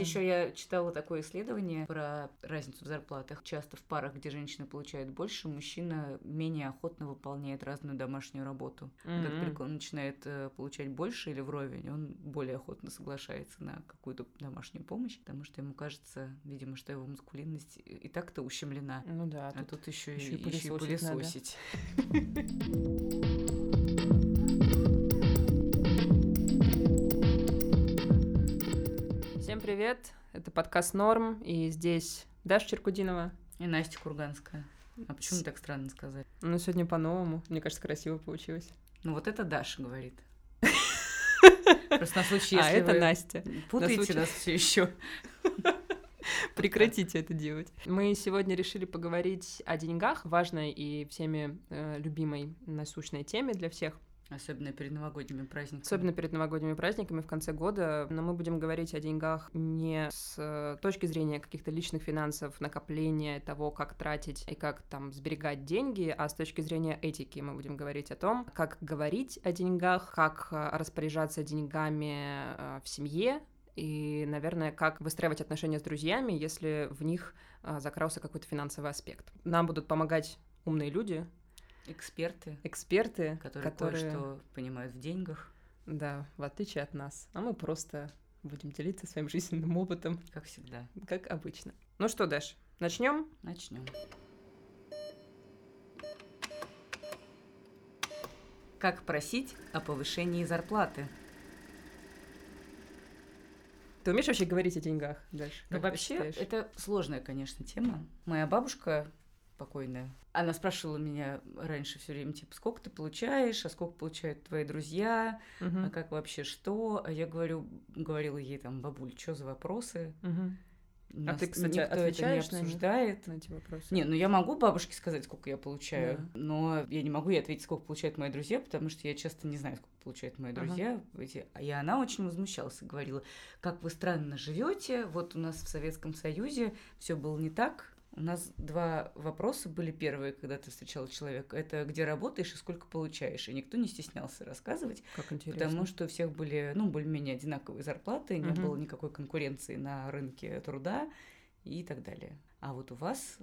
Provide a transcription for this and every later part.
еще я читала такое исследование про разницу в зарплатах. Часто в парах, где женщина получает больше, мужчина менее охотно выполняет разную домашнюю работу. Mm-hmm. Как только он начинает э, получать больше или вровень, он более охотно соглашается на какую-то домашнюю помощь, потому что ему кажется, видимо, что его маскулинность и так-то ущемлена. Ну да. А тут, тут еще, еще и пылесосить. пылесосить. Всем привет! Это подкаст Норм, и здесь Даша Черкудинова. И Настя Курганская. А почему так странно сказать? Ну, сегодня по-новому. Мне кажется, красиво получилось. Ну, вот это Даша говорит. Просто на случай, а, если А, это Настя. Путаете нас все еще. Прекратите это делать. Мы сегодня решили поговорить о деньгах, важной и всеми э, любимой насущной теме для всех. Особенно перед новогодними праздниками. Особенно перед новогодними праздниками в конце года. Но мы будем говорить о деньгах не с э, точки зрения каких-то личных финансов, накопления, того, как тратить и как там сберегать деньги, а с точки зрения этики мы будем говорить о том, как говорить о деньгах, как э, распоряжаться деньгами в семье, и, наверное, как выстраивать отношения с друзьями, если в них закрался какой-то финансовый аспект. Нам будут помогать умные люди. Эксперты. Эксперты, которые, которые... кое-что понимают в деньгах. Да, в отличие от нас. А мы просто будем делиться своим жизненным опытом. Как всегда. Как обычно. Ну что, Даш, начнем? Начнем. Как просить о повышении зарплаты? Ты умеешь вообще говорить о деньгах дальше? Ну, вообще, это сложная, конечно, тема. Моя бабушка покойная, она спрашивала меня раньше все время, типа, сколько ты получаешь, а сколько получают твои друзья, угу. а как вообще что? А я говорю, говорила ей там, бабуль, что за вопросы? Угу. А ты, кстати, отвечаешь это не обсуждает. на, эти вопросы? Не, ну я могу бабушке сказать, сколько я получаю, да. но я не могу ей ответить, сколько получают мои друзья, потому что я часто не знаю, сколько получают мои друзья. Ага. И она очень возмущалась и говорила, как вы странно живете, вот у нас в Советском Союзе все было не так, у нас два вопроса были первые, когда ты встречал человека. Это где работаешь и сколько получаешь. И никто не стеснялся рассказывать. Как интересно. Потому что у всех были, ну, более-менее одинаковые зарплаты, не угу. было никакой конкуренции на рынке труда и так далее. А вот у вас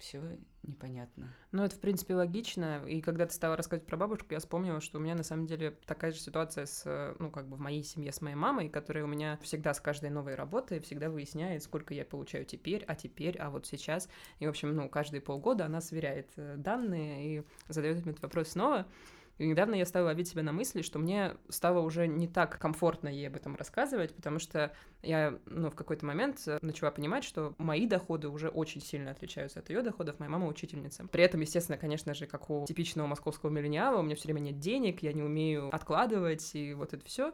все непонятно. Ну, это, в принципе, логично. И когда ты стала рассказывать про бабушку, я вспомнила, что у меня, на самом деле, такая же ситуация с, ну, как бы в моей семье с моей мамой, которая у меня всегда с каждой новой работой всегда выясняет, сколько я получаю теперь, а теперь, а вот сейчас. И, в общем, ну, каждые полгода она сверяет э, данные и задает этот вопрос снова. И недавно я стала ловить себя на мысли, что мне стало уже не так комфортно ей об этом рассказывать, потому что я, ну, в какой-то момент начала понимать, что мои доходы уже очень сильно отличаются от ее доходов. Моя мама учительница. При этом, естественно, конечно же, как у типичного московского миллениала, у меня все время нет денег, я не умею откладывать, и вот это все.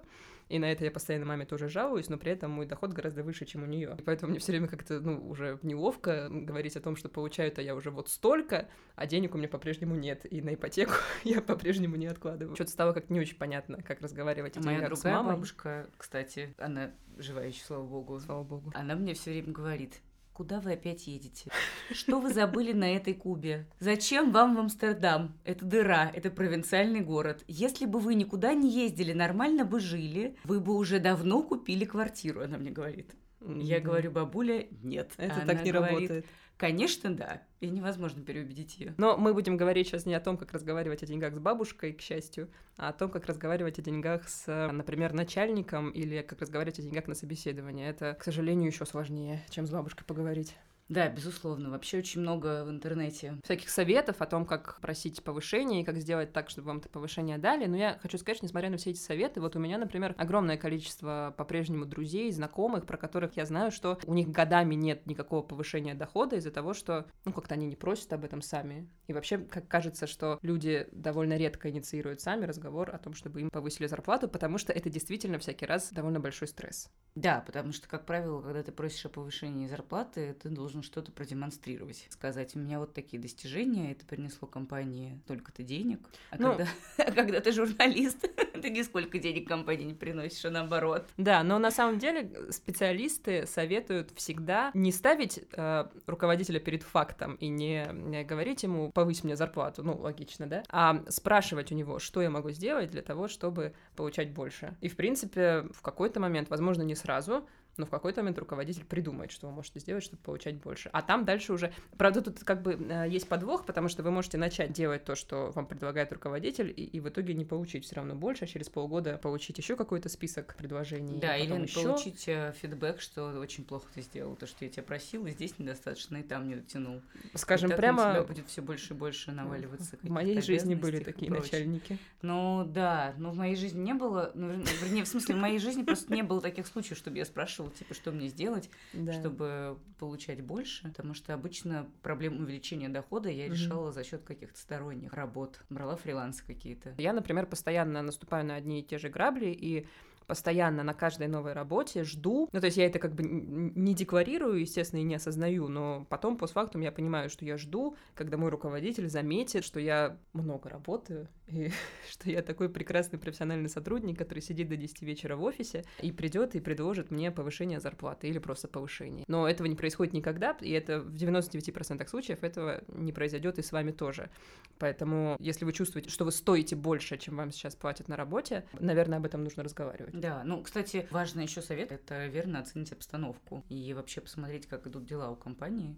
И на это я постоянно маме тоже жалуюсь, но при этом мой доход гораздо выше, чем у нее. И поэтому мне все время как-то, ну, уже неловко говорить о том, что получаю-то я уже вот столько, а денег у меня по-прежнему нет. И на ипотеку я по-прежнему не откладываю. Что-то стало как не очень понятно, как разговаривать о Моя другая с мамой. бабушка, кстати, она живая еще, слава богу. Слава богу. Она мне все время говорит, Куда вы опять едете? Что вы забыли на этой Кубе? Зачем вам в Амстердам? Это дыра, это провинциальный город. Если бы вы никуда не ездили, нормально бы жили, вы бы уже давно купили квартиру, она мне говорит. Я говорю, бабуля, нет. Это она так не говорит, работает. Конечно, да. И невозможно переубедить ее. Но мы будем говорить сейчас не о том, как разговаривать о деньгах с бабушкой, к счастью, а о том, как разговаривать о деньгах с, например, начальником или как разговаривать о деньгах на собеседовании. Это, к сожалению, еще сложнее, чем с бабушкой поговорить. Да, безусловно. Вообще очень много в интернете. Всяких советов о том, как просить повышение и как сделать так, чтобы вам это повышение дали. Но я хочу сказать, что, несмотря на все эти советы, вот у меня, например, огромное количество по-прежнему друзей, знакомых, про которых я знаю, что у них годами нет никакого повышения дохода из-за того, что, ну, как-то они не просят об этом сами. И вообще, как кажется, что люди довольно редко инициируют сами разговор о том, чтобы им повысили зарплату, потому что это действительно всякий раз довольно большой стресс. Да, потому что, как правило, когда ты просишь о повышении зарплаты, ты должен должен что-то продемонстрировать, сказать, у меня вот такие достижения, это принесло компании столько-то денег. А, ну, когда, а когда ты журналист, ты нисколько денег компании не приносишь, а наоборот. Да, но на самом деле специалисты советуют всегда не ставить э, руководителя перед фактом и не, не говорить ему повысь мне зарплату, ну, логично, да, а спрашивать у него, что я могу сделать для того, чтобы получать больше. И, в принципе, в какой-то момент, возможно, не сразу, но в какой-то момент руководитель придумает, что вы можете сделать, чтобы получать больше. А там дальше уже... Правда, тут как бы э, есть подвох, потому что вы можете начать делать то, что вам предлагает руководитель, и, и в итоге не получить все равно больше, а через полгода получить еще какой-то список предложений. Да, или еще... получить э, фидбэк, что очень плохо ты сделал, то, что я тебя просил, и здесь недостаточно, и там не дотянул. Скажем и прямо... На тебя будет все больше и больше наваливаться. В моей жизни были такие начальники. Ну да, но в моей жизни не было, ну, вернее, в смысле, в моей жизни просто не было таких случаев, чтобы я спрашивала, типа, что мне сделать, да. чтобы получать больше, потому что обычно проблему увеличения дохода я решала mm-hmm. за счет каких-то сторонних работ, брала фрилансы какие-то. Я, например, постоянно наступаю на одни и те же грабли, и постоянно на каждой новой работе жду. Ну, то есть я это как бы не декларирую, естественно, и не осознаю, но потом, постфактум, я понимаю, что я жду, когда мой руководитель заметит, что я много работаю, и что я такой прекрасный профессиональный сотрудник, который сидит до 10 вечера в офисе и придет и предложит мне повышение зарплаты или просто повышение. Но этого не происходит никогда, и это в 99% случаев этого не произойдет и с вами тоже. Поэтому, если вы чувствуете, что вы стоите больше, чем вам сейчас платят на работе, наверное, об этом нужно разговаривать. Да, ну, кстати, важный еще совет – это верно оценить обстановку и вообще посмотреть, как идут дела у компании,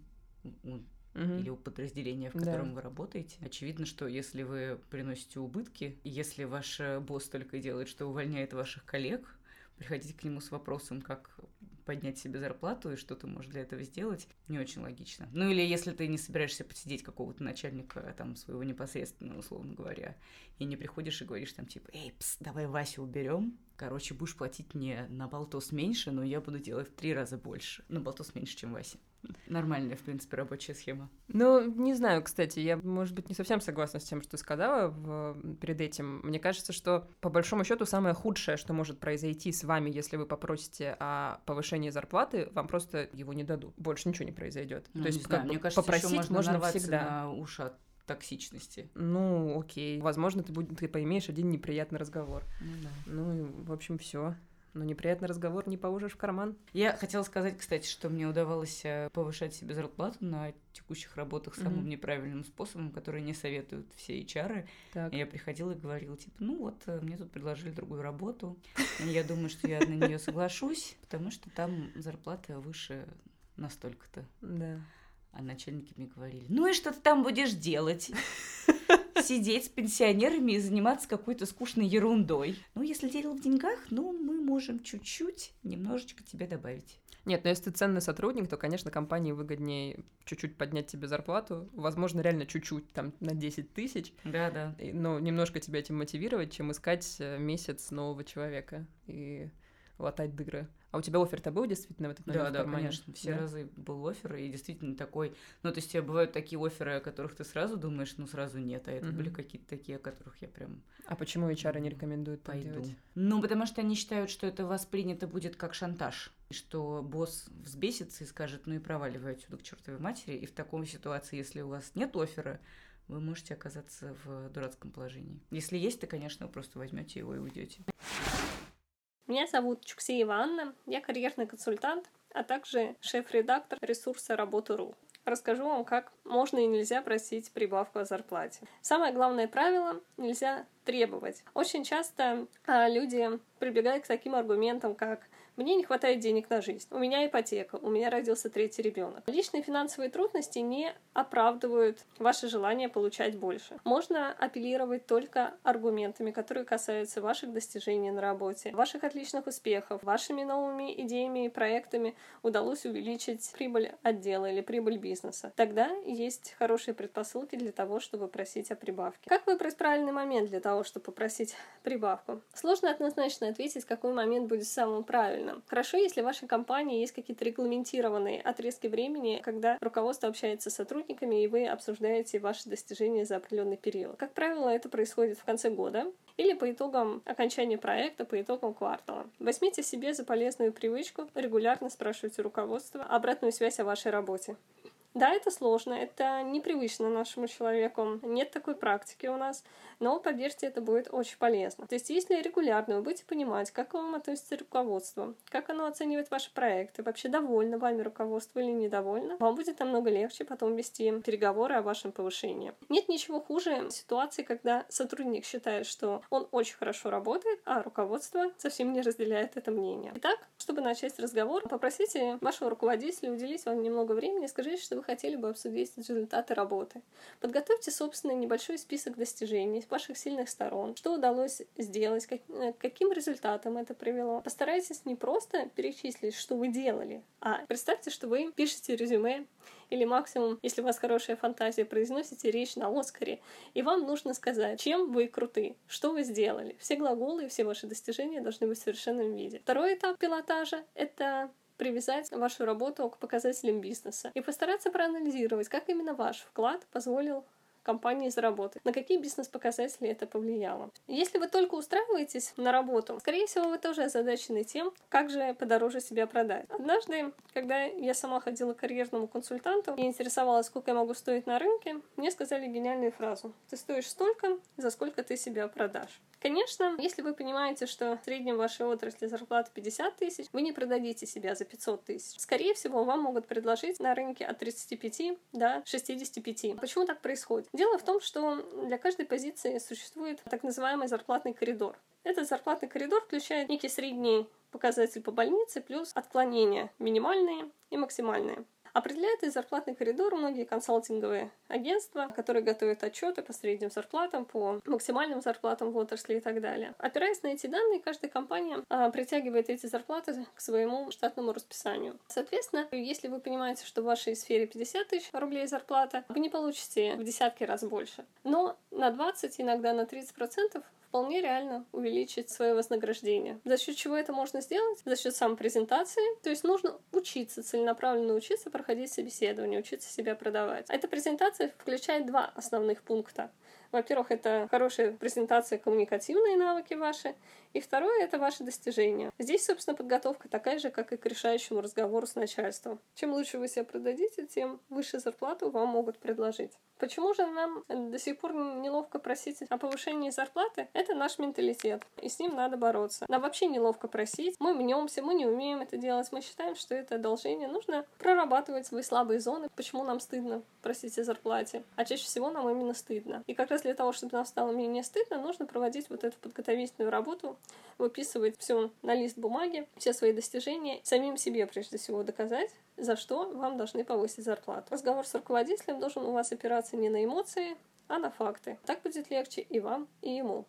у угу. или у подразделения, в котором да. вы работаете. Очевидно, что если вы приносите убытки, если ваш э, босс только делает, что увольняет ваших коллег, приходите к нему с вопросом, как поднять себе зарплату и что ты можешь для этого сделать, не очень логично. Ну или если ты не собираешься посидеть какого-то начальника, там, своего непосредственного, условно говоря, и не приходишь и говоришь там типа, эй, пс, давай Васю уберем, короче, будешь платить мне на болтос меньше, но я буду делать в три раза больше. На болтос меньше, чем Вася. Нормальная, в принципе, рабочая схема. Ну, не знаю, кстати, я, может быть, не совсем согласна с тем, что сказала в... перед этим. Мне кажется, что, по большому счету, самое худшее, что может произойти с вами, если вы попросите о повышении зарплаты, вам просто его не дадут. Больше ничего не произойдет. Ну, То есть, как знаю, мне кажется, попросить можно, можно всегда. на уши от токсичности. Ну, окей. Возможно, ты, будь, ты поймешь один неприятный разговор. Ну, да. ну в общем, все но неприятный разговор не положишь в карман. Я хотела сказать, кстати, что мне удавалось э, повышать себе зарплату на текущих работах самым mm-hmm. неправильным способом, который не советуют все HR. Так. И я приходила и говорила, типа, ну вот, э, мне тут предложили другую работу, я думаю, что я на нее соглашусь, потому что там зарплата выше настолько-то. Да. А начальники мне говорили, ну и что ты там будешь делать? Сидеть с пенсионерами и заниматься какой-то скучной ерундой. Ну, если дело в деньгах, ну, мы можем чуть-чуть, немножечко тебе добавить. Нет, но если ты ценный сотрудник, то, конечно, компании выгоднее чуть-чуть поднять тебе зарплату. Возможно, реально чуть-чуть, там, на 10 тысяч. Да, да. Но немножко тебя этим мотивировать, чем искать э, месяц нового человека и латать дыры. А у тебя офер-то был действительно в этот момент? Да, да, конечно. Все да? разы был офер, и действительно такой... Ну, то есть, у тебя бывают такие оферы, о которых ты сразу думаешь, ну, сразу нет, а это mm-hmm. были какие-то такие, о которых я прям... А почему HR не рекомендуют Пойду. Делать? Ну, потому что они считают, что это воспринято будет как шантаж, что босс взбесится и скажет, ну и проваливай отсюда к чертовой матери, и в такой ситуации, если у вас нет оффера, вы можете оказаться в дурацком положении. Если есть, то, конечно, вы просто возьмете его и уйдете. Меня зовут Чуксеева Анна, я карьерный консультант, а также шеф-редактор ресурса «Работа.ру». Расскажу вам, как можно и нельзя просить прибавку о зарплате. Самое главное правило – нельзя требовать. Очень часто а, люди прибегают к таким аргументам, как мне не хватает денег на жизнь. У меня ипотека. У меня родился третий ребенок. Личные финансовые трудности не оправдывают ваше желание получать больше. Можно апеллировать только аргументами, которые касаются ваших достижений на работе, ваших отличных успехов, вашими новыми идеями и проектами удалось увеличить прибыль отдела или прибыль бизнеса. Тогда есть хорошие предпосылки для того, чтобы просить о прибавке. Как выбрать правильный момент для того, чтобы попросить прибавку? Сложно однозначно ответить, какой момент будет самым правильным правильно. Хорошо, если в вашей компании есть какие-то регламентированные отрезки времени, когда руководство общается с сотрудниками, и вы обсуждаете ваши достижения за определенный период. Как правило, это происходит в конце года или по итогам окончания проекта, по итогам квартала. Возьмите себе за полезную привычку регулярно спрашивать у руководства обратную связь о вашей работе. Да, это сложно, это непривычно нашему человеку, нет такой практики у нас, но, поверьте, это будет очень полезно. То есть, если регулярно вы будете понимать, как к вам относится руководство, как оно оценивает ваши проекты, вообще довольно вами руководство или недовольно, вам будет намного легче потом вести переговоры о вашем повышении. Нет ничего хуже ситуации, когда сотрудник считает, что он очень хорошо работает, а руководство совсем не разделяет это мнение. Итак, чтобы начать разговор, попросите вашего руководителя уделить вам немного времени и скажите, что вы хотели бы обсудить результаты работы. Подготовьте собственный небольшой список достижений, ваших сильных сторон, что удалось сделать, как, э, каким результатом это привело. Постарайтесь не просто перечислить, что вы делали, а представьте, что вы пишете резюме или максимум, если у вас хорошая фантазия, произносите речь на Оскаре, и вам нужно сказать, чем вы круты, что вы сделали. Все глаголы и все ваши достижения должны быть в совершенном виде. Второй этап пилотажа — это привязать вашу работу к показателям бизнеса и постараться проанализировать, как именно ваш вклад позволил компании заработать. На какие бизнес-показатели это повлияло? Если вы только устраиваетесь на работу, скорее всего, вы тоже озадачены тем, как же подороже себя продать. Однажды, когда я сама ходила к карьерному консультанту и интересовалась, сколько я могу стоить на рынке, мне сказали гениальную фразу. Ты стоишь столько, за сколько ты себя продашь. Конечно, если вы понимаете, что в среднем в вашей отрасли зарплата 50 тысяч, вы не продадите себя за 500 тысяч. Скорее всего, вам могут предложить на рынке от 35 до 65. Почему так происходит? Дело в том, что для каждой позиции существует так называемый зарплатный коридор. Этот зарплатный коридор включает некий средний показатель по больнице плюс отклонения минимальные и максимальные. Определяет и зарплатный коридор многие консалтинговые агентства, которые готовят отчеты по средним зарплатам, по максимальным зарплатам в отрасли и так далее. Опираясь на эти данные, каждая компания а, притягивает эти зарплаты к своему штатному расписанию. Соответственно, если вы понимаете, что в вашей сфере 50 тысяч рублей зарплата, вы не получите в десятки раз больше. Но на 20, иногда на 30 процентов вполне реально увеличить свое вознаграждение. За счет чего это можно сделать? За счет самопрезентации. То есть нужно учиться, целенаправленно учиться проходить собеседование, учиться себя продавать. Эта презентация включает два основных пункта. Во-первых, это хорошая презентация, коммуникативные навыки ваши. И второе — это ваши достижения. Здесь, собственно, подготовка такая же, как и к решающему разговору с начальством. Чем лучше вы себя продадите, тем выше зарплату вам могут предложить. Почему же нам до сих пор неловко просить о повышении зарплаты? Это наш менталитет, и с ним надо бороться. Нам вообще неловко просить, мы мнемся, мы не умеем это делать, мы считаем, что это одолжение. Нужно прорабатывать свои слабые зоны, почему нам стыдно просить о зарплате. А чаще всего нам именно стыдно. И как раз для того, чтобы нам стало менее стыдно, нужно проводить вот эту подготовительную работу, выписывать все на лист бумаги, все свои достижения, самим себе прежде всего доказать, за что вам должны повысить зарплату. Разговор с руководителем должен у вас опираться не на эмоции, а на факты. Так будет легче и вам, и ему.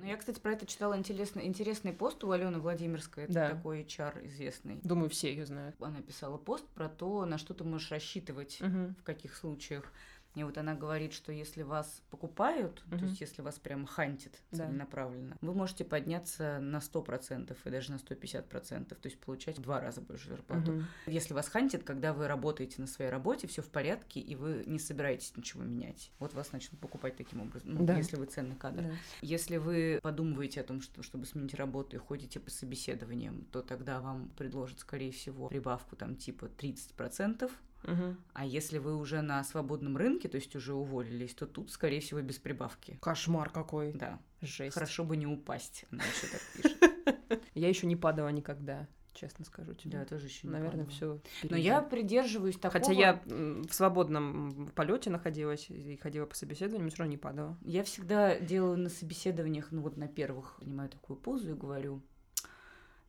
Ну, я, кстати, про это читала интересный, интересный пост у Алены Владимирской. Это да. такой HR известный. Думаю, все ее знают. Она писала пост про то, на что ты можешь рассчитывать, угу. в каких случаях. И вот она говорит, что если вас покупают, угу. то есть если вас прям хантит целенаправленно, да. вы можете подняться на 100% и даже на 150%, то есть получать в два раза больше зарплату. Угу. Если вас хантит, когда вы работаете на своей работе, все в порядке, и вы не собираетесь ничего менять. Вот вас начнут покупать таким образом, ну, да. если вы ценный кадр. Да. Если вы подумываете о том, что, чтобы сменить работу и ходите по собеседованиям, то тогда вам предложат, скорее всего, прибавку там типа 30%, Угу. А если вы уже на свободном рынке, то есть уже уволились, то тут, скорее всего, без прибавки. Кошмар какой. Да. Жесть. Хорошо бы не упасть. Она еще так пишет. Я еще не падала никогда честно скажу тебе. Да, тоже еще не Наверное, все. Но я придерживаюсь такого. Хотя я в свободном полете находилась и ходила по собеседованиям, все равно не падала. Я всегда делаю на собеседованиях, ну вот на первых, принимаю такую позу и говорю,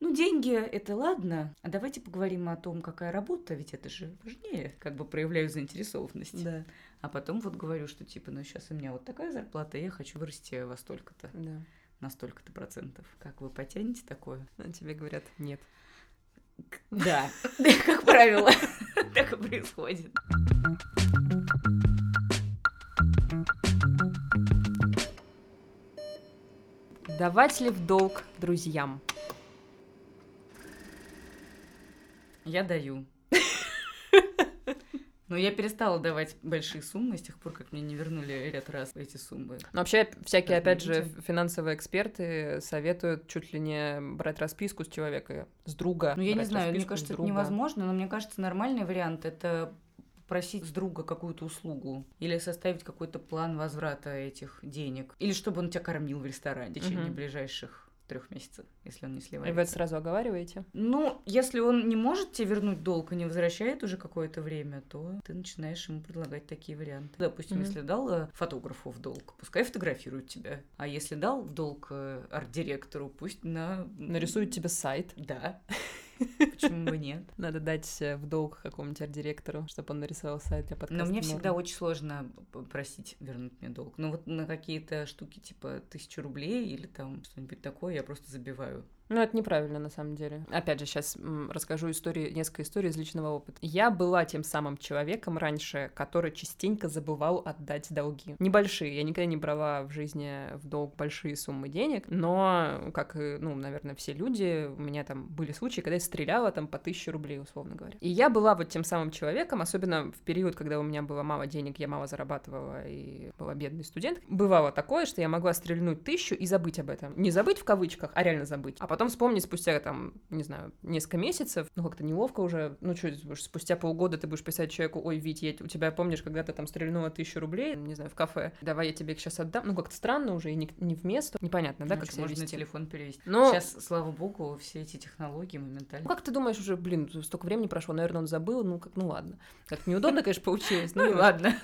ну, деньги — это ладно, а давайте поговорим о том, какая работа, ведь это же важнее, как бы проявляю заинтересованность. Да. А потом вот говорю, что типа, ну, сейчас у меня вот такая зарплата, я хочу вырасти во столько-то. Да. На столько-то процентов. Как вы потянете такое? А тебе говорят, нет. Да, как правило, так и происходит. Давать ли в долг друзьям? Я даю. Но я перестала давать большие суммы с тех пор, как мне не вернули ряд раз эти суммы. Но вообще всякие, опять же, финансовые эксперты советуют чуть ли не брать расписку с человека, с друга. Ну, я не знаю, мне кажется, это невозможно, но мне кажется, нормальный вариант — это просить с друга какую-то услугу или составить какой-то план возврата этих денег, или чтобы он тебя кормил в ресторане в течение угу. ближайших трех месяцев, если он не сливается. И вы это сразу оговариваете? Ну, если он не может тебе вернуть долг и не возвращает уже какое-то время, то ты начинаешь ему предлагать такие варианты. Допустим, mm-hmm. если дал э, фотографу в долг, пускай фотографирует тебя. А если дал в долг э, арт-директору, пусть на... Нарисует тебе сайт. Да. Почему бы нет? Надо дать э, в долг какому-нибудь арт-директору, чтобы он нарисовал сайт для подкаста. Но мне всегда очень сложно просить вернуть мне долг. Ну вот на какие-то штуки типа тысячу рублей или там что-нибудь такое я просто забиваю. Ну, это неправильно, на самом деле. Опять же, сейчас расскажу истории, несколько историй из личного опыта. Я была тем самым человеком раньше, который частенько забывал отдать долги. Небольшие. Я никогда не брала в жизни в долг большие суммы денег, но, как ну, наверное, все люди, у меня там были случаи, когда я стреляла там по тысяче рублей, условно говоря. И я была вот тем самым человеком, особенно в период, когда у меня было мало денег, я мало зарабатывала и была бедный студент. Бывало такое, что я могла стрельнуть тысячу и забыть об этом. Не забыть в кавычках, а реально забыть. А потом потом вспомнить спустя, там, не знаю, несколько месяцев, ну, как-то неловко уже, ну, что, спустя полгода ты будешь писать человеку, ой, Вить, я, у тебя, помнишь, когда ты там стрельнула тысячу рублей, не знаю, в кафе, давай я тебе их сейчас отдам, ну, как-то странно уже, и не, не в место, непонятно, да, ну, как себя можно вести. телефон перевести. Но... Сейчас, слава богу, все эти технологии моментально. Ну, как ты думаешь, уже, блин, столько времени прошло, наверное, он забыл, ну, как, ну, ладно. Как неудобно, конечно, получилось, ну, ладно.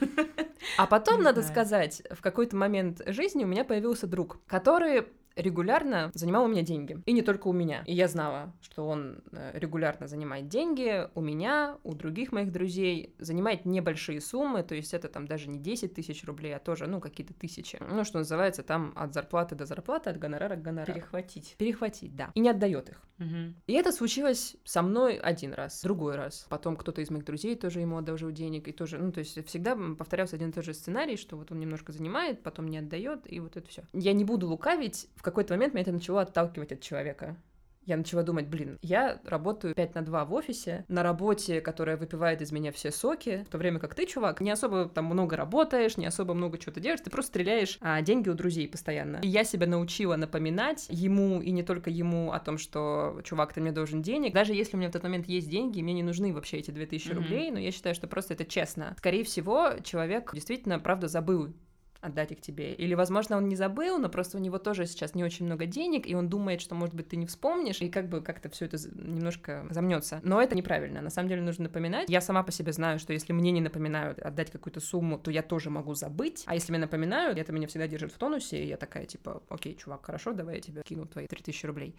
А потом, надо сказать, в какой-то момент жизни у меня появился друг, который регулярно занимал у меня деньги. И не только у меня. И я знала, что он э, регулярно занимает деньги у меня, у других моих друзей, занимает небольшие суммы, то есть это там даже не 10 тысяч рублей, а тоже, ну, какие-то тысячи. Ну, что называется, там от зарплаты до зарплаты, от гонорара к гонорару. Перехватить. Перехватить, да. И не отдает их. Угу. И это случилось со мной один раз, другой раз. Потом кто-то из моих друзей тоже ему одолжил денег, и тоже, ну, то есть всегда повторялся один и тот же сценарий, что вот он немножко занимает, потом не отдает, и вот это все. Я не буду лукавить, в какой-то момент меня это начало отталкивать от человека я начала думать, блин, я работаю 5 на 2 в офисе, на работе, которая выпивает из меня все соки, в то время как ты, чувак, не особо там много работаешь, не особо много чего-то делаешь, ты просто стреляешь а, деньги у друзей постоянно. И я себя научила напоминать ему, и не только ему, о том, что, чувак, ты мне должен денег. Даже если у меня в тот момент есть деньги, мне не нужны вообще эти 2000 mm-hmm. рублей, но я считаю, что просто это честно. Скорее всего, человек действительно, правда, забыл отдать их тебе. Или, возможно, он не забыл, но просто у него тоже сейчас не очень много денег, и он думает, что, может быть, ты не вспомнишь, и как бы как-то все это немножко замнется. Но это неправильно. На самом деле нужно напоминать. Я сама по себе знаю, что если мне не напоминают отдать какую-то сумму, то я тоже могу забыть. А если мне напоминают, это меня всегда держит в тонусе, и я такая, типа, окей, чувак, хорошо, давай я тебе кину твои 3000 рублей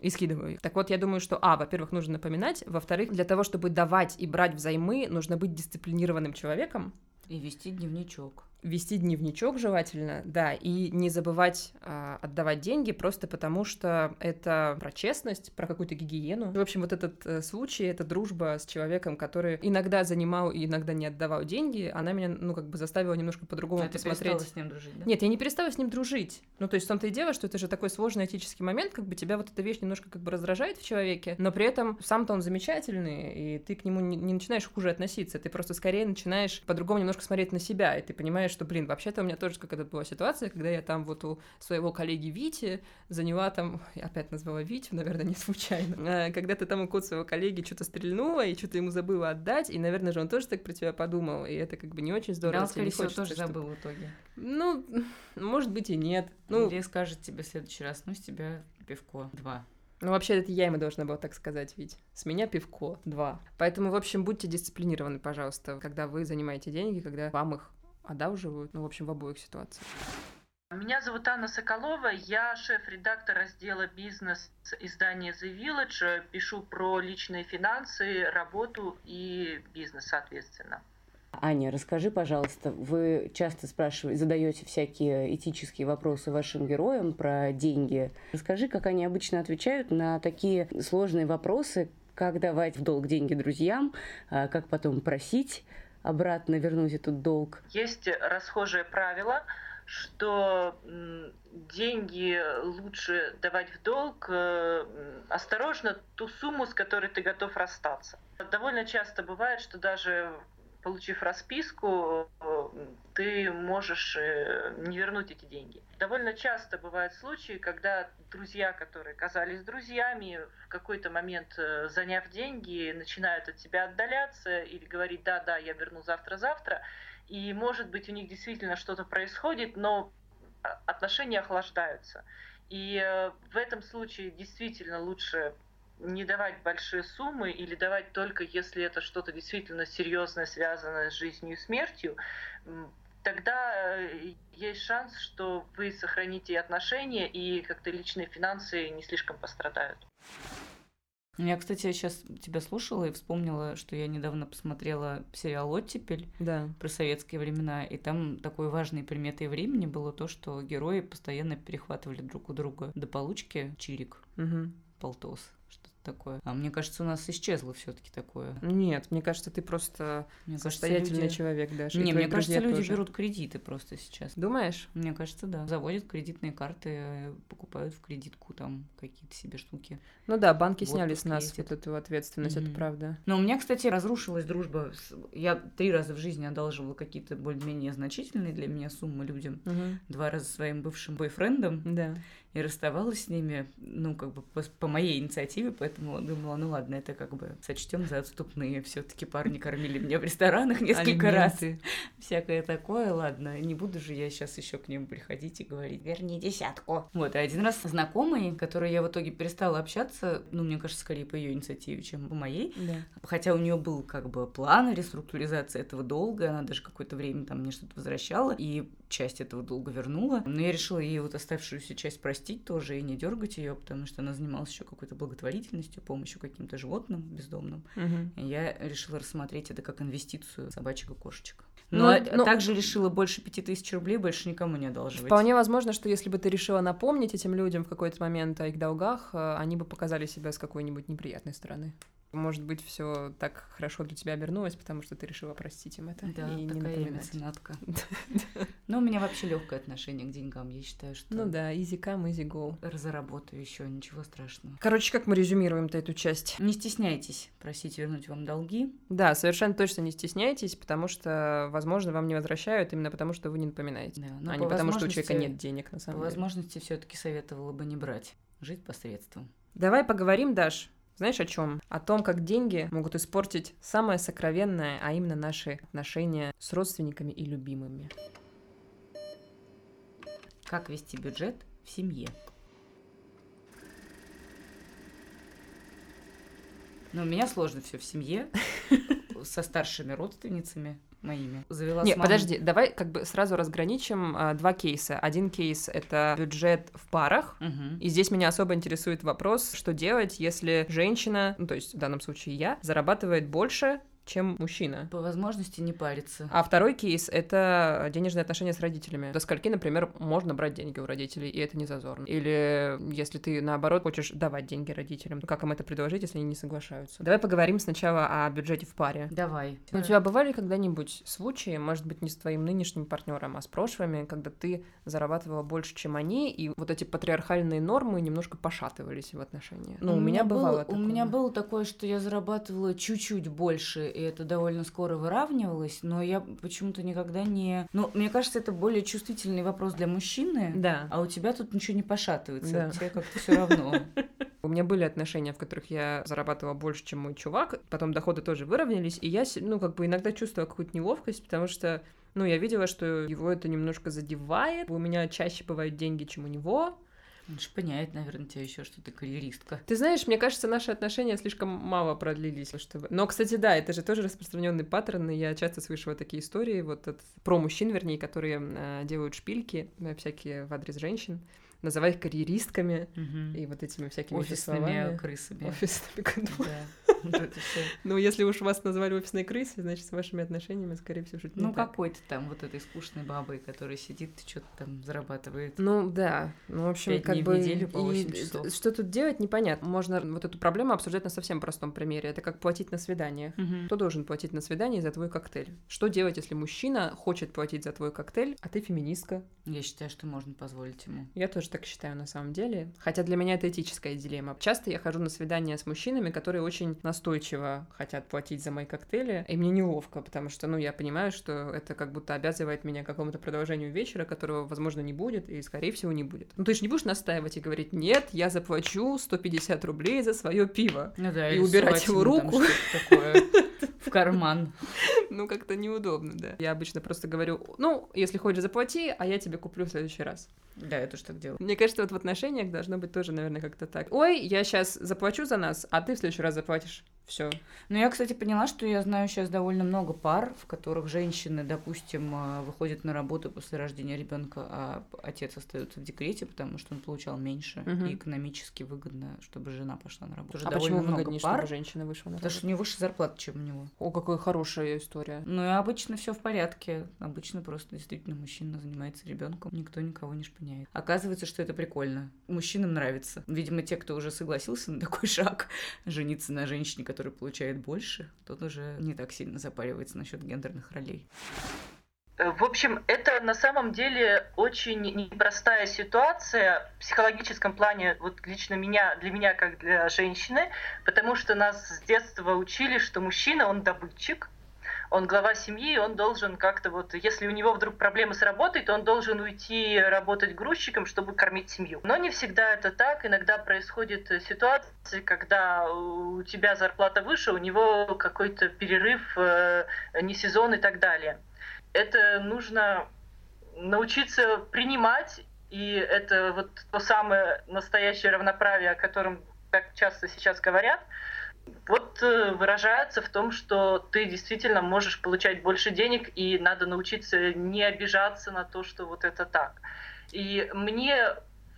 и скидываю их. Так вот, я думаю, что, а, во-первых, нужно напоминать, во-вторых, для того, чтобы давать и брать взаймы, нужно быть дисциплинированным человеком. И вести дневничок вести дневничок желательно, да, и не забывать э, отдавать деньги просто потому, что это про честность, про какую-то гигиену. В общем, вот этот э, случай, эта дружба с человеком, который иногда занимал и иногда не отдавал деньги, она меня, ну, как бы заставила немножко по-другому а посмотреть. ты с ним дружить, да? Нет, я не перестала с ним дружить. Ну, то есть в том-то и дело, что это же такой сложный этический момент, как бы тебя вот эта вещь немножко как бы раздражает в человеке, но при этом сам-то он замечательный, и ты к нему не, не начинаешь хуже относиться, ты просто скорее начинаешь по-другому немножко смотреть на себя, и ты понимаешь, понимаешь, что, блин, вообще-то у меня тоже какая-то была ситуация, когда я там вот у своего коллеги Вити заняла там, я опять назвала Витю, наверное, не случайно, э, когда ты там у код своего коллеги что-то стрельнула и что-то ему забыла отдать, и, наверное же, он тоже так про тебя подумал, и это как бы не очень здорово. Да, он, скорее всего, тоже чтобы... забыл в итоге. Ну, может быть и нет. Ну, Или скажет тебе в следующий раз, ну, с тебя пивко два. Ну, вообще, это я ему должна была так сказать, ведь с меня пивко, два. Поэтому, в общем, будьте дисциплинированы, пожалуйста, когда вы занимаете деньги, когда вам их одалживают, ну, в общем, в обоих ситуациях. Меня зовут Анна Соколова, я шеф-редактор раздела «Бизнес» издания The Village, пишу про личные финансы, работу и бизнес, соответственно. Аня, расскажи, пожалуйста, вы часто спрашиваете, задаете всякие этические вопросы вашим героям про деньги. Расскажи, как они обычно отвечают на такие сложные вопросы, как давать в долг деньги друзьям, а как потом просить обратно вернуть этот долг? Есть расхожее правило, что деньги лучше давать в долг э, осторожно ту сумму, с которой ты готов расстаться. Довольно часто бывает, что даже получив расписку, ты можешь э, не вернуть эти деньги. Довольно часто бывают случаи, когда друзья, которые казались друзьями, в какой-то момент, э, заняв деньги, начинают от тебя отдаляться или говорить, да, да, я верну завтра-завтра. И, может быть, у них действительно что-то происходит, но отношения охлаждаются. И э, в этом случае действительно лучше не давать большие суммы или давать только если это что-то действительно серьезное, связанное с жизнью и смертью, тогда э, есть шанс, что вы сохраните отношения и как-то личные финансы не слишком пострадают. Я, кстати, сейчас тебя слушала и вспомнила, что я недавно посмотрела сериал «Оттепель» да. про советские времена, и там такой важной приметой времени было то, что герои постоянно перехватывали друг у друга до получки чирик, угу. полтос такое. А мне кажется, у нас исчезло все-таки такое. Нет, мне кажется, ты просто мне состоятельный люди... человек, даже. Не, мне кажется, люди тоже. берут кредиты просто сейчас. Думаешь? Мне кажется, да. Заводят кредитные карты, покупают в кредитку там какие-то себе штуки. Ну да, банки вот сняли с нас ездят. вот эту ответственность, mm-hmm. это правда. Но у меня, кстати, разрушилась дружба. Я три раза в жизни одалживала какие-то более-менее значительные для меня суммы людям. Mm-hmm. Два раза своим бывшим бойфрендом. Да и расставалась с ними, ну, как бы по, по моей инициативе, поэтому думала, ну ладно, это как бы сочтем за отступные. все таки парни кормили меня в ресторанах несколько Алименты. раз. Всякое такое, ладно, не буду же я сейчас еще к ним приходить и говорить, верни десятку. Вот, и один раз знакомый, который я в итоге перестала общаться, ну, мне кажется, скорее по ее инициативе, чем по моей. Да. Хотя у нее был как бы план реструктуризации этого долга, она даже какое-то время там мне что-то возвращала, и часть этого долга вернула. Но я решила ей вот оставшуюся часть простить тоже и не дергать ее, потому что она занималась еще какой-то благотворительностью, помощью каким-то животным бездомным. Угу. И я решила рассмотреть это как инвестицию собачек и кошечек. Но, но, но также решила больше пяти тысяч рублей больше никому не одалживать. Вполне возможно, что если бы ты решила напомнить этим людям в какой-то момент о их долгах, э, они бы показали себя с какой-нибудь неприятной стороны. Может быть, все так хорошо для тебя обернулось, потому что ты решила простить им это да, и такая не меценатка. Но у меня вообще легкое отношение к деньгам. Я считаю, что... Ну да, easy come, easy go. Разработаю еще, ничего страшного. Короче, как мы резюмируем-то эту часть? Не стесняйтесь просить вернуть вам долги. Да, совершенно точно не стесняйтесь, потому что, возможно, вам не возвращают именно потому, что вы не напоминаете. Да, а не потому, что у человека нет денег, на самом по деле. По возможности все таки советовала бы не брать. Жить посредством. Давай поговорим, Даш, знаешь о чем? О том, как деньги могут испортить самое сокровенное, а именно наши отношения с родственниками и любимыми. Как вести бюджет в семье? Ну, у меня сложно все в семье со старшими родственницами моими. Завела Нет, подожди, давай как бы сразу разграничим а, два кейса. Один кейс — это бюджет в парах, угу. и здесь меня особо интересует вопрос, что делать, если женщина, ну то есть в данном случае я, зарабатывает больше, чем мужчина. По возможности не париться. А второй кейс — это денежные отношения с родителями. До скольки, например, можно брать деньги у родителей, и это не зазорно. Или если ты, наоборот, хочешь давать деньги родителям, как им это предложить, если они не соглашаются? Давай поговорим сначала о бюджете в паре. Давай. У тебя бывали когда-нибудь случаи, может быть, не с твоим нынешним партнером, а с прошлыми, когда ты зарабатывала больше, чем они, и вот эти патриархальные нормы немножко пошатывались в отношениях? Ну, у, у меня, меня бывало был, такое. У меня было такое, что я зарабатывала чуть-чуть больше, и это довольно скоро выравнивалось, но я почему-то никогда не... Ну, мне кажется, это более чувствительный вопрос для мужчины, да. а у тебя тут ничего не пошатывается, да. тебе как-то все равно. У меня были отношения, в которых я зарабатывала больше, чем мой чувак, потом доходы тоже выровнялись, и я, ну, как бы иногда чувствовала какую-то неловкость, потому что ну, я видела, что его это немножко задевает. У меня чаще бывают деньги, чем у него. Он же понимает, наверное, тебя еще, что ты карьеристка. Ты знаешь, мне кажется, наши отношения слишком мало продлились, чтобы... Но, кстати, да, это же тоже распространенный паттерн, и я часто слышала такие истории, вот от... про мужчин, вернее, которые э, делают шпильки э, всякие в адрес женщин называть их карьеристками угу. и вот этими всякими офисными словами. крысами. Офисными Ну, если уж вас назвали офисной крысой, значит, с вашими отношениями, скорее всего, что-то Ну, какой-то там вот этой скучной бабой, которая сидит, что-то там зарабатывает. Ну, да. Ну, в общем, как бы... неделю по 8 часов. Что тут делать, непонятно. Можно вот эту проблему обсуждать на совсем простом примере. Это как платить на свиданиях. Кто должен платить на свидании за твой коктейль? Что делать, если мужчина хочет платить за твой коктейль, а ты феминистка? Я считаю, что можно позволить ему. Я тоже так считаю на самом деле. Хотя для меня это этическая дилемма. Часто я хожу на свидания с мужчинами, которые очень настойчиво хотят платить за мои коктейли, и мне неловко, потому что, ну, я понимаю, что это как будто обязывает меня к какому-то продолжению вечера, которого, возможно, не будет, и, скорее всего, не будет. Ну, ты же не будешь настаивать и говорить, нет, я заплачу 150 рублей за свое пиво. Ну да, и убирать его руку. в карман. Ну, как-то неудобно, да. Я обычно просто говорю, ну, если хочешь, заплати, а я тебе куплю в следующий раз. Да, я тоже так делаю. Мне кажется, вот в отношениях должно быть тоже, наверное, как-то так. Ой, я сейчас заплачу за нас, а ты в следующий раз заплатишь. Все. Ну, я, кстати, поняла, что я знаю сейчас довольно много пар, в которых женщины, допустим, э, выходят на работу после рождения ребенка, а отец остается в декрете, потому что он получал меньше, Мгм. и экономически выгодно, чтобы жена пошла на работу. Уже А довольно почему много выгоднее, пар, чтобы женщина вышла на потому что работу? у нее выше зарплата, чем у него. О, какая хорошая история. Ну и обычно все в порядке. Обычно просто действительно мужчина занимается ребенком, никто никого не шпыняет. Оказывается, что это прикольно. Мужчинам нравится. Видимо, те, кто уже согласился на такой шаг, жениться на женщине, которая получает больше, тот уже не так сильно запаривается насчет гендерных ролей. Э, В общем, это на самом деле очень непростая ситуация в психологическом плане, вот лично меня, для меня как для женщины, потому что нас с детства учили, что мужчина, он добытчик, он глава семьи, он должен как-то вот, если у него вдруг проблемы с работой, то он должен уйти работать грузчиком, чтобы кормить семью. Но не всегда это так. Иногда происходит ситуация, когда у тебя зарплата выше, у него какой-то перерыв, э, не сезон и так далее. Это нужно научиться принимать, и это вот то самое настоящее равноправие, о котором так часто сейчас говорят, вот э, выражается в том, что ты действительно можешь получать больше денег, и надо научиться не обижаться на то, что вот это так. И мне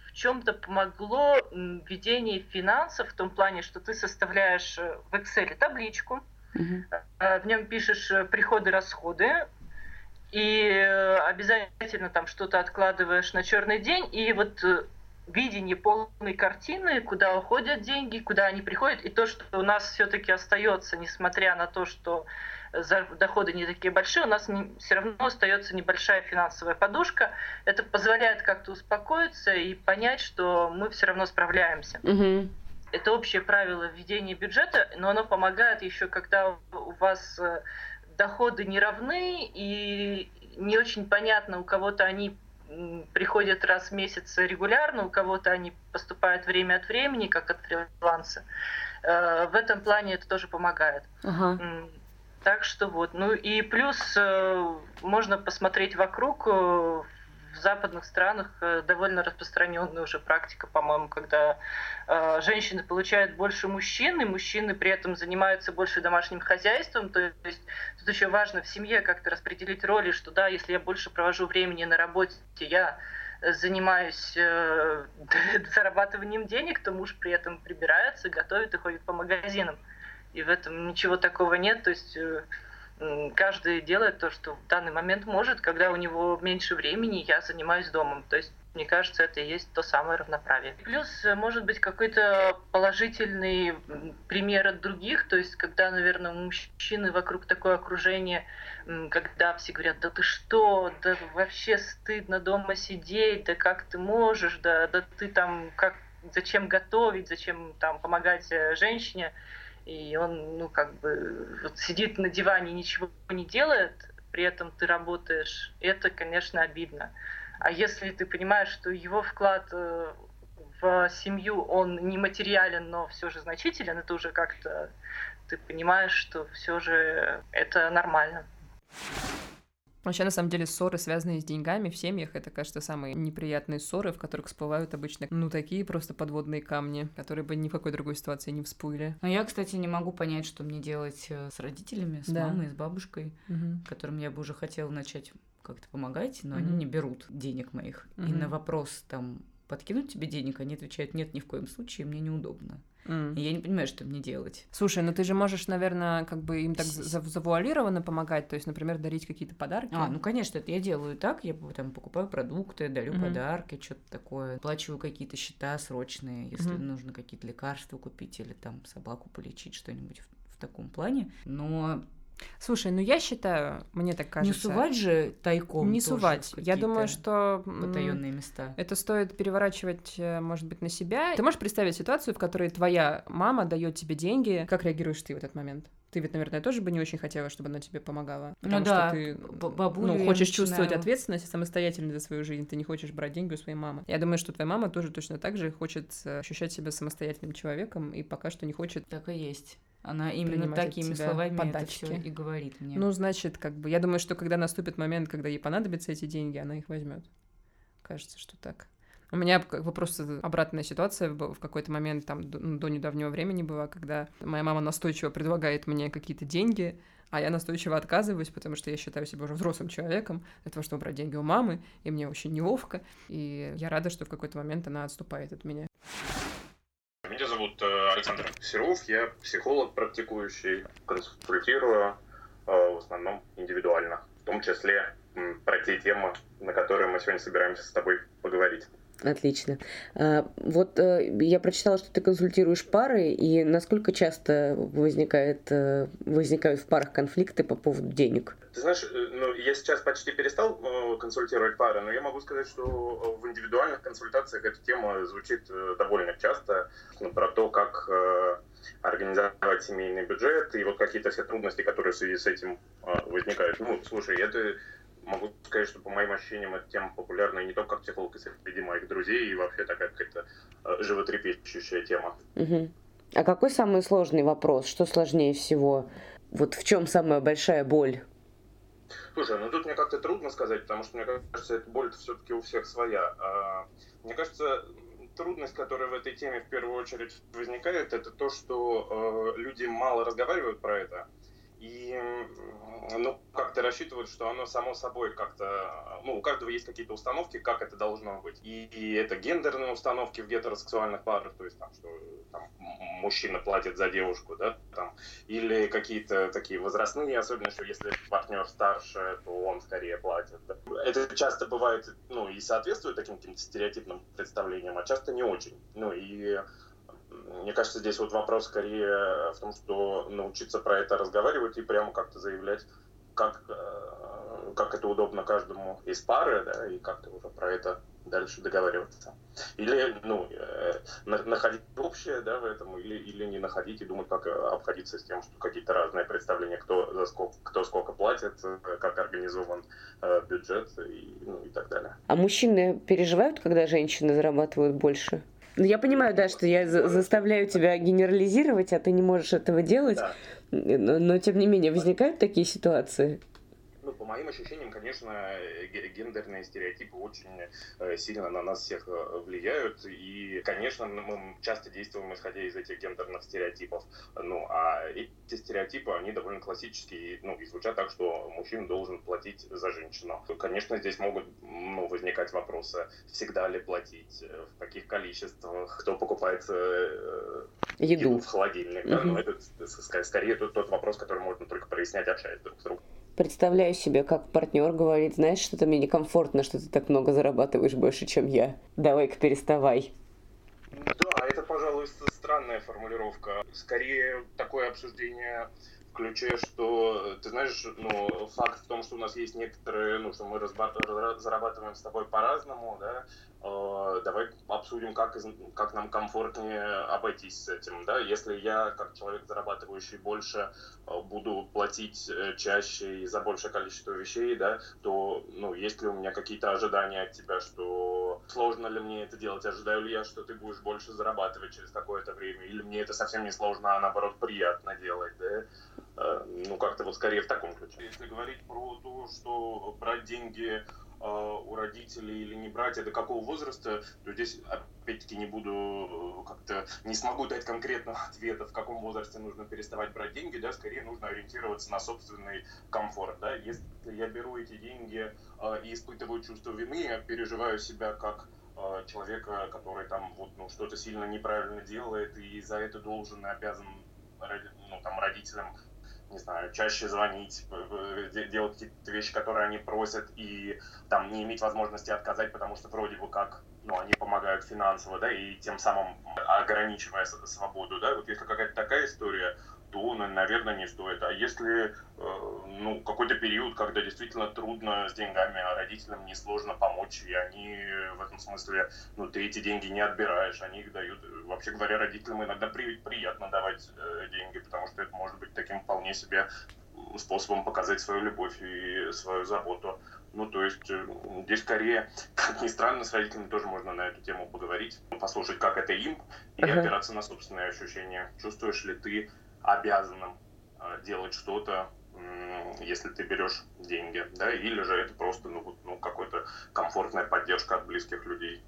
в чем-то помогло ведение финансов в том плане, что ты составляешь э, в Excel табличку, э, в нем пишешь приходы-расходы, и обязательно там что-то откладываешь на черный день, и вот видение полной картины, куда уходят деньги, куда они приходят, и то, что у нас все-таки остается, несмотря на то, что за- доходы не такие большие, у нас все равно остается небольшая финансовая подушка. Это позволяет как-то успокоиться и понять, что мы все равно справляемся. Это общее правило введения бюджета, но оно помогает еще, когда у вас э, доходы не равны и не очень понятно, у кого-то они приходят раз в месяц регулярно, у кого-то они поступают время от времени, как от фриланса. Э, В этом плане это тоже помогает. М, Так что вот. Ну и плюс э, можно посмотреть вокруг. В западных странах э, довольно распространенная уже практика, по-моему, когда э, женщины получают больше мужчин, и мужчины при этом занимаются больше домашним хозяйством. То есть тут еще важно в семье как-то распределить роли, что да, если я больше провожу времени на работе, я занимаюсь э, зарабатыванием денег, то муж при этом прибирается, готовит и ходит по магазинам. И в этом ничего такого нет. То есть каждый делает то, что в данный момент может. Когда у него меньше времени, я занимаюсь домом. То есть мне кажется, это и есть то самое равноправие. Плюс, э, может быть, какой-то положительный пример от других. То есть, когда, наверное, у мужчины вокруг такое окружение, когда все говорят, да ты что, да вообще стыдно дома сидеть, да как ты можешь, да, да ты там как зачем готовить, зачем там помогать э, женщине, и он, ну, как бы вот сидит на диване ничего не делает, при этом ты работаешь, это, конечно, обидно. А если ты понимаешь, что его вклад э, в семью, он не материален, но все же значителен, это уже как-то ты понимаешь, что все же это нормально. Вообще, на самом деле, ссоры, связанные с деньгами в семьях, это, кажется, самые неприятные ссоры, в которых всплывают обычно, ну, такие просто подводные камни, которые бы ни в какой другой ситуации не всплыли. Но я, кстати, не могу понять, что мне делать э, с родителями, с Да. мамой, с бабушкой, которым я бы уже хотела начать как-то помогать, но они Мгм. не берут денег моих. И Мгм. на вопрос там подкинуть тебе денег, они отвечают, нет, ни в коем случае, мне неудобно. М. И я не понимаю, что мне делать. Слушай, ну ты же можешь, наверное, как бы им так за- завуалированно помогать, то есть, например, дарить какие-то подарки. А, ну, конечно, это я делаю так. Я там покупаю продукты, дарю Мгм. подарки, что-то такое. Плачиваю какие-то счета срочные, если Мгм. нужно какие-то лекарства купить или там собаку полечить, что-нибудь в, в таком плане. Но Слушай, ну я считаю, мне так кажется... Не сувать же тайком Не сувать. Я думаю, что... Потаенные места. Это стоит переворачивать, э, может быть, на себя. Ты можешь представить ситуацию, в которой твоя мама дает тебе деньги, как реагируешь ты в этот момент? Ты ведь, наверное, тоже бы не очень хотела, чтобы она тебе помогала. Потому ну да, что ты бабулю ну, хочешь чувствовать ответственность и самостоятельность за свою жизнь. Ты не хочешь брать деньги у своей мамы. Я думаю, что твоя мама тоже точно так же хочет э, ощущать себя самостоятельным человеком и пока что не хочет... Так и есть. Она именно такими словами подачки. это все и говорит мне. Ну, значит, как бы, я думаю, что когда наступит момент, когда ей понадобятся эти деньги, она их возьмет. Кажется, что так. У меня как бы просто обратная ситуация в какой-то момент, там, до, ну, до недавнего времени была, когда моя мама настойчиво предлагает мне какие-то деньги, а я настойчиво отказываюсь, потому что я считаю себя уже взрослым человеком для того, чтобы брать деньги у мамы, и мне очень неловко, и я рада, что в какой-то момент она отступает от меня. Зовут э, Александр Серов, я психолог практикующий, консультирую э, в основном индивидуально, в том числе про те темы, на которые мы сегодня собираемся с тобой поговорить. Отлично. А, вот э, я прочитала, что ты консультируешь пары, и насколько часто возникает, э, возникают в парах конфликты по поводу денег? Ты знаешь, э, ну, я сейчас почти перестал консультировать пары, но я могу сказать, что в индивидуальных консультациях эта тема звучит довольно часто, ну, про то, как организовать семейный бюджет и вот какие-то все трудности, которые в связи с этим возникают. Ну, слушай, это могу сказать, что по моим ощущениям эта тема популярна не только как психолог среди моих друзей, и вообще такая какая-то э, животрепещущая тема. Угу. А какой самый сложный вопрос? Что сложнее всего? Вот в чем самая большая боль? Слушай, ну тут мне как-то трудно сказать, потому что мне кажется, эта боль все-таки у всех своя. А, мне кажется, трудность, которая в этой теме в первую очередь возникает, это то, что э, люди мало разговаривают про это. И ну, как-то рассчитывают, что оно само собой как-то, ну, у каждого есть какие-то установки, как это должно быть. И, и это гендерные установки в гетеросексуальных парах, то есть там, что там, мужчина платит за девушку, да, там, или какие-то такие возрастные, особенно, что если партнер старше, то он скорее платит. Да. Это часто бывает, ну, и соответствует таким каким-то стереотипным представлениям, а часто не очень. Ну, и мне кажется, здесь вот вопрос скорее в том, что научиться про это разговаривать и прямо как-то заявлять, как, э, как это удобно каждому из пары, да, и как-то уже про это дальше договариваться. Или, ну, э, находить общее, да, в этом, или, или не находить и думать, как обходиться с тем, что какие-то разные представления, кто за сколько, кто сколько платит, как организован э, бюджет и, ну, и так далее. А мужчины переживают, когда женщины зарабатывают больше? Ну, я понимаю, да, что я заставляю тебя генерализировать, а ты не можешь этого делать. Да. Но, но тем не менее, возникают такие ситуации? По моим ощущениям, конечно, гендерные стереотипы очень э, сильно на нас всех э, влияют. И, конечно, мы часто действуем исходя из этих гендерных стереотипов. Ну, а эти стереотипы, они довольно классические, ну, и звучат так, что мужчина должен платить за женщину. Конечно, здесь могут ну, возникать вопросы, всегда ли платить, э, в каких количествах, кто покупает еду, еду в холодильник. Да? Ну, это скорее тот, тот вопрос, который можно только прояснять, общаясь друг с другом представляю себе, как партнер говорит, знаешь, что-то мне некомфортно, что ты так много зарабатываешь больше, чем я. Давай-ка переставай. Да, это, пожалуй, странная формулировка. Скорее, такое обсуждение в ключе, что, ты знаешь, ну, факт в том, что у нас есть некоторые, ну, что мы зарабатываем с тобой по-разному, да, давай обсудим, как, как нам комфортнее обойтись с этим. Да? Если я, как человек, зарабатывающий больше, э, буду платить э, чаще и за большее количество вещей, да, то ну, есть ли у меня какие-то ожидания от тебя, что сложно ли мне это делать, ожидаю ли я, что ты будешь больше зарабатывать через какое-то время, или мне это совсем не сложно, а наоборот приятно делать, да? Ну, как-то вот скорее в таком ключе. Если говорить про то, что брать деньги у родителей или не брать, а до какого возраста, то здесь опять-таки не буду э, как-то, не смогу дать конкретного ответа, в каком возрасте нужно переставать брать деньги, да, скорее нужно ориентироваться на собственный комфорт, да, если я беру эти деньги э, и испытываю чувство вины, я переживаю себя как э, человека, который там вот ну, что-то сильно неправильно делает и за это должен и обязан ну, там, родителям не знаю, чаще звонить, делать какие-то вещи, которые они просят, и там не иметь возможности отказать, потому что вроде бы как ну, они помогают финансово, да, и тем самым ограничивая свободу, да, вот если какая-то такая история, то, наверное, не стоит. А если э, ну, какой-то период, когда действительно трудно с деньгами, а родителям несложно помочь, и они в этом смысле, ну, ты эти деньги не отбираешь, они их дают. Вообще говоря, родителям иногда при, приятно давать э, деньги, потому что это может быть таким вполне себе способом показать свою любовь и свою заботу. Ну, то есть э, здесь скорее, как ни странно, с родителями тоже можно на эту тему поговорить, послушать, как это им, и uh-huh. опираться на собственные ощущения. Чувствуешь ли ты обязанным э, делать что-то, если ты берешь деньги, да, или же это просто ну, ну, какой-то комфортная поддержка от близких людей.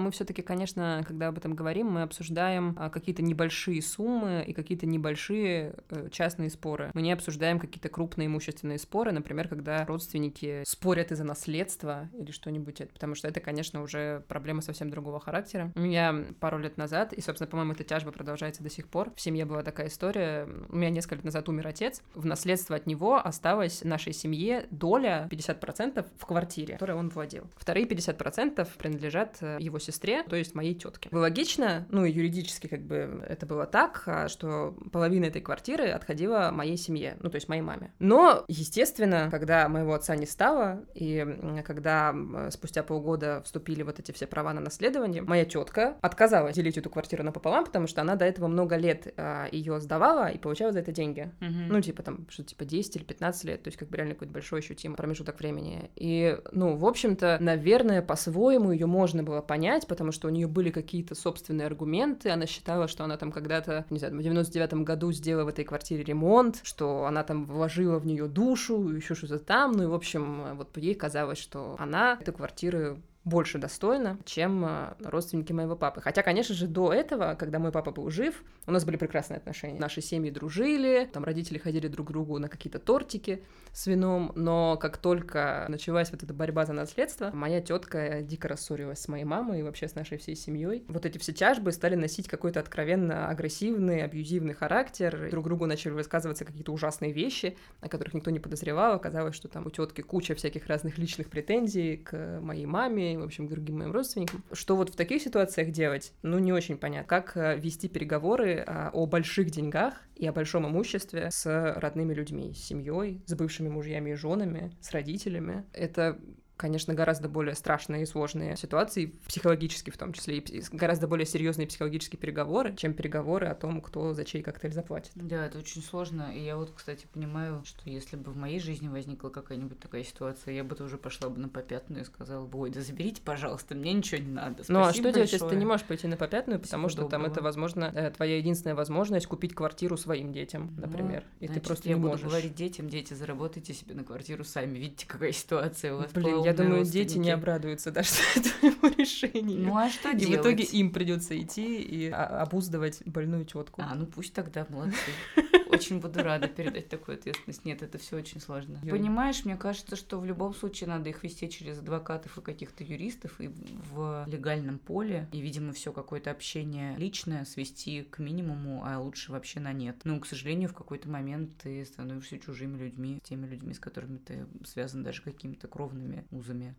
Мы все-таки, конечно, когда об этом говорим, мы обсуждаем а, какие-то небольшие суммы и какие-то небольшие э, частные споры. Мы не обсуждаем какие-то крупные имущественные споры, например, когда родственники спорят из-за наследства или что-нибудь, потому что это, конечно, уже проблема совсем другого характера. У меня пару лет назад, и, собственно, по-моему, эта тяжба продолжается до сих пор, в семье была такая история, у меня несколько лет назад умер отец, в наследство от него осталась нашей семье доля 50% в квартире, которой он владел. Вторые 50% принадлежат э, его сестре сестре, то есть моей тетке. Логично, ну и юридически как бы это было так, а, что половина этой квартиры отходила моей семье, ну то есть моей маме. Но, естественно, когда моего отца не стало, и когда спустя полгода вступили вот эти все права на наследование, моя тетка отказалась делить эту квартиру напополам, потому что она до этого много лет а, ее сдавала и получала за это деньги. Mm-hmm. Ну, типа там, что типа 10 или 15 лет, то есть как бы реально какой-то большой ощутимый промежуток времени. И, ну, в общем-то, наверное, по-своему ее можно было понять, понять, потому что у нее были какие-то собственные аргументы. Она считала, что она там когда-то, не знаю, в 99-м году сделала в этой квартире ремонт, что она там вложила в нее душу, еще что-то там. Ну и, в общем, вот ей казалось, что она эту квартиру больше достойна, чем э, родственники моего папы. Хотя, конечно же, до этого, когда мой папа был жив, у нас были прекрасные отношения. Наши семьи дружили, там родители ходили друг к другу на какие-то тортики с вином, но как только началась вот эта борьба за наследство, моя тетка дико рассорилась с моей мамой и вообще с нашей всей семьей. Вот эти все тяжбы стали носить какой-то откровенно агрессивный, абьюзивный характер. Друг другу начали высказываться какие-то ужасные вещи, о которых никто не подозревал. Оказалось, что там у тетки куча всяких разных личных претензий к моей маме, в общем, другим моим родственникам. Что вот в таких ситуациях делать, ну, не очень понятно. Как э, вести переговоры а, о больших деньгах и о большом имуществе с родными людьми, с семьей, с бывшими мужьями и женами, с родителями. Это конечно, гораздо более страшные и сложные ситуации, психологически в том числе, и гораздо более серьезные психологические переговоры, чем переговоры о том, кто за чей коктейль заплатит. Да, это очень сложно. И я вот, кстати, понимаю, что если бы в моей жизни возникла какая-нибудь такая ситуация, я бы тоже пошла бы на попятную и сказала бы, ой, да заберите, пожалуйста, мне ничего не надо. Спасибо ну а что большое. делать, если ты не можешь пойти на попятную, потому Всего что доброго. там это, возможно, э, твоя единственная возможность купить квартиру своим детям, ну, например, ну, и значит, ты просто я не буду можешь. говорить детям, дети, заработайте себе на квартиру сами, видите, какая ситуация у вас. Блин, я думаю, дети не обрадуются даже твоему решению. Ну а что и делать? И в итоге им придется идти и обуздывать больную тетку. А, ну пусть тогда, молодцы. Очень буду рада передать такую ответственность. Нет, это все очень сложно. Понимаешь, мне кажется, что в любом случае надо их вести через адвокатов и каких-то юристов и в легальном поле. И, видимо, все какое-то общение личное свести к минимуму, а лучше вообще на нет. Ну, к сожалению, в какой-то момент ты становишься чужими людьми, теми людьми, с которыми ты связан даже какими-то кровными узами.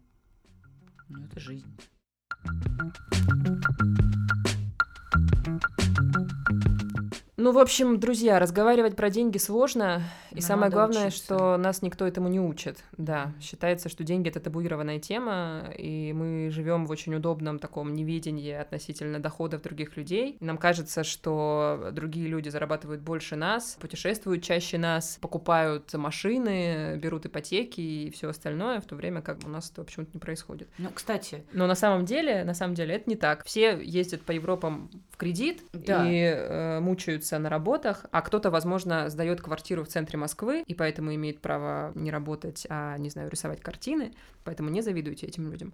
Ну, это жизнь. Ну, в общем, друзья, разговаривать про деньги сложно, и Но самое главное, учиться. что нас никто этому не учит. Да, считается, что деньги это табуированная тема, и мы живем в очень удобном таком неведении относительно доходов других людей. Нам кажется, что другие люди зарабатывают больше нас, путешествуют чаще нас, покупают машины, берут ипотеки и все остальное, в то время как у нас это почему-то не происходит. Ну, кстати. Но на самом деле, на самом деле это не так. Все ездят по Европам в кредит да. и э, мучаются находится на работах, а кто-то, возможно, сдает квартиру в центре Москвы и поэтому имеет право не работать, а, не знаю, рисовать картины, поэтому не завидуйте этим людям.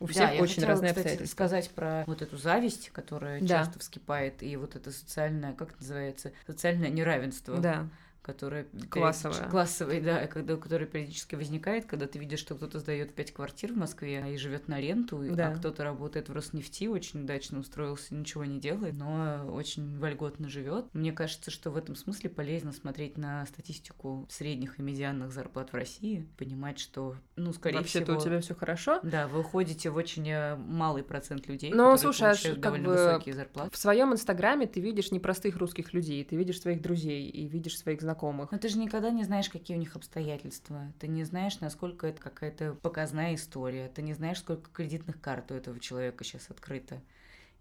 У всех да, очень я разные кстати, обстоятельства. сказать про вот эту зависть, которая да. часто вскипает, и вот это социальное, как это называется, социальное неравенство. Да которая... Классовая. Классовая, да, когда, которая периодически возникает, когда ты видишь, что кто-то сдает пять квартир в Москве и живет на ренту, да. а кто-то работает в Роснефти, очень удачно устроился, ничего не делает, но очень вольготно живет. Мне кажется, что в этом смысле полезно смотреть на статистику средних и медианных зарплат в России, понимать, что, ну, скорее Вообще-то всего... у тебя все хорошо. Да, вы уходите в очень э, малый процент людей, но, которые слушай, получают как довольно бы высокие зарплаты. В своем инстаграме ты видишь не простых русских людей, ты видишь своих друзей и видишь своих знакомых. Но ты же никогда не знаешь, какие у них обстоятельства. Ты не знаешь, насколько это какая-то показная история. Ты не знаешь, сколько кредитных карт у этого человека сейчас открыто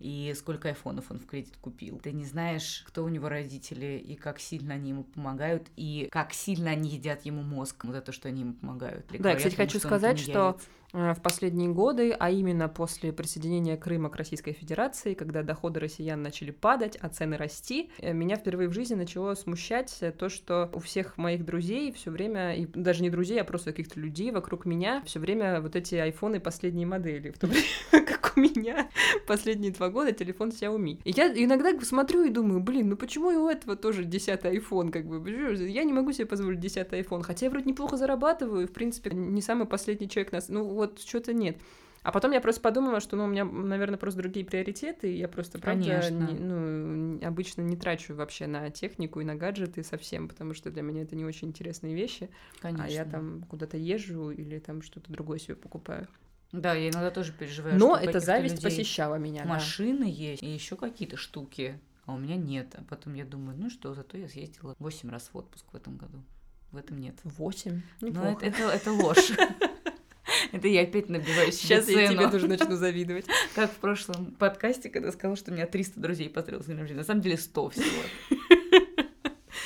и сколько айфонов он в кредит купил. Ты не знаешь, кто у него родители, и как сильно они ему помогают, и как сильно они едят ему мозг за то, что они ему помогают. Или да, кстати, хочу сказать, что Э, в последние годы, а именно после присоединения Крыма к Российской Федерации, когда доходы россиян начали падать, а цены расти, э, меня впервые в жизни начало смущать то, что у всех моих друзей все время, и даже не друзей, а просто каких-то людей вокруг меня, все время вот эти айфоны последней модели, в то время как у меня последние два года телефон Xiaomi. И я иногда смотрю и думаю, блин, ну почему и у этого тоже десятый iPhone, как бы, я не могу себе позволить десятый iPhone, хотя я вроде неплохо зарабатываю, в принципе, не самый последний человек нас, ну вот что-то нет. А потом я просто подумала, что, ну, у меня, наверное, просто другие приоритеты, и я просто, правда, не, ну, обычно не трачу вообще на технику и на гаджеты совсем, потому что для меня это не очень интересные вещи. Конечно. А я там куда-то езжу или там что-то другое себе покупаю. Да, я иногда тоже переживаю. Но эта зависть посещала меня. Машины да. есть и еще какие-то штуки, а у меня нет. А потом я думаю, ну что, зато я съездила 8 раз в отпуск в этом году. В этом нет. Восемь? Ну, это, это, это ложь. Это я опять набиваю Сейчас я тебе тоже начну завидовать. Как в прошлом подкасте, когда сказал, что у меня 300 друзей поздравил с днем рождения. На самом деле 100 всего.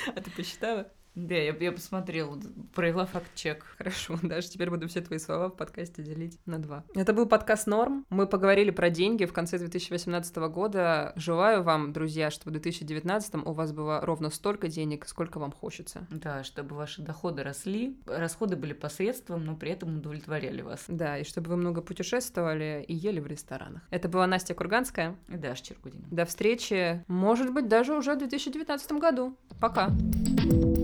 А ты посчитала? Да, я, я посмотрела, провела факт-чек. Хорошо, даже теперь буду все твои слова в подкасте делить на два. Это был подкаст «Норм». Мы поговорили про деньги в конце 2018 года. Желаю вам, друзья, чтобы в 2019 у вас было ровно столько денег, сколько вам хочется. Да, чтобы ваши доходы росли, расходы были посредством, но при этом удовлетворяли вас. Да, и чтобы вы много путешествовали и ели в ресторанах. Это была Настя Курганская. И Даша Черкудина. До встречи, может быть, даже уже в 2019 году. Пока. thank you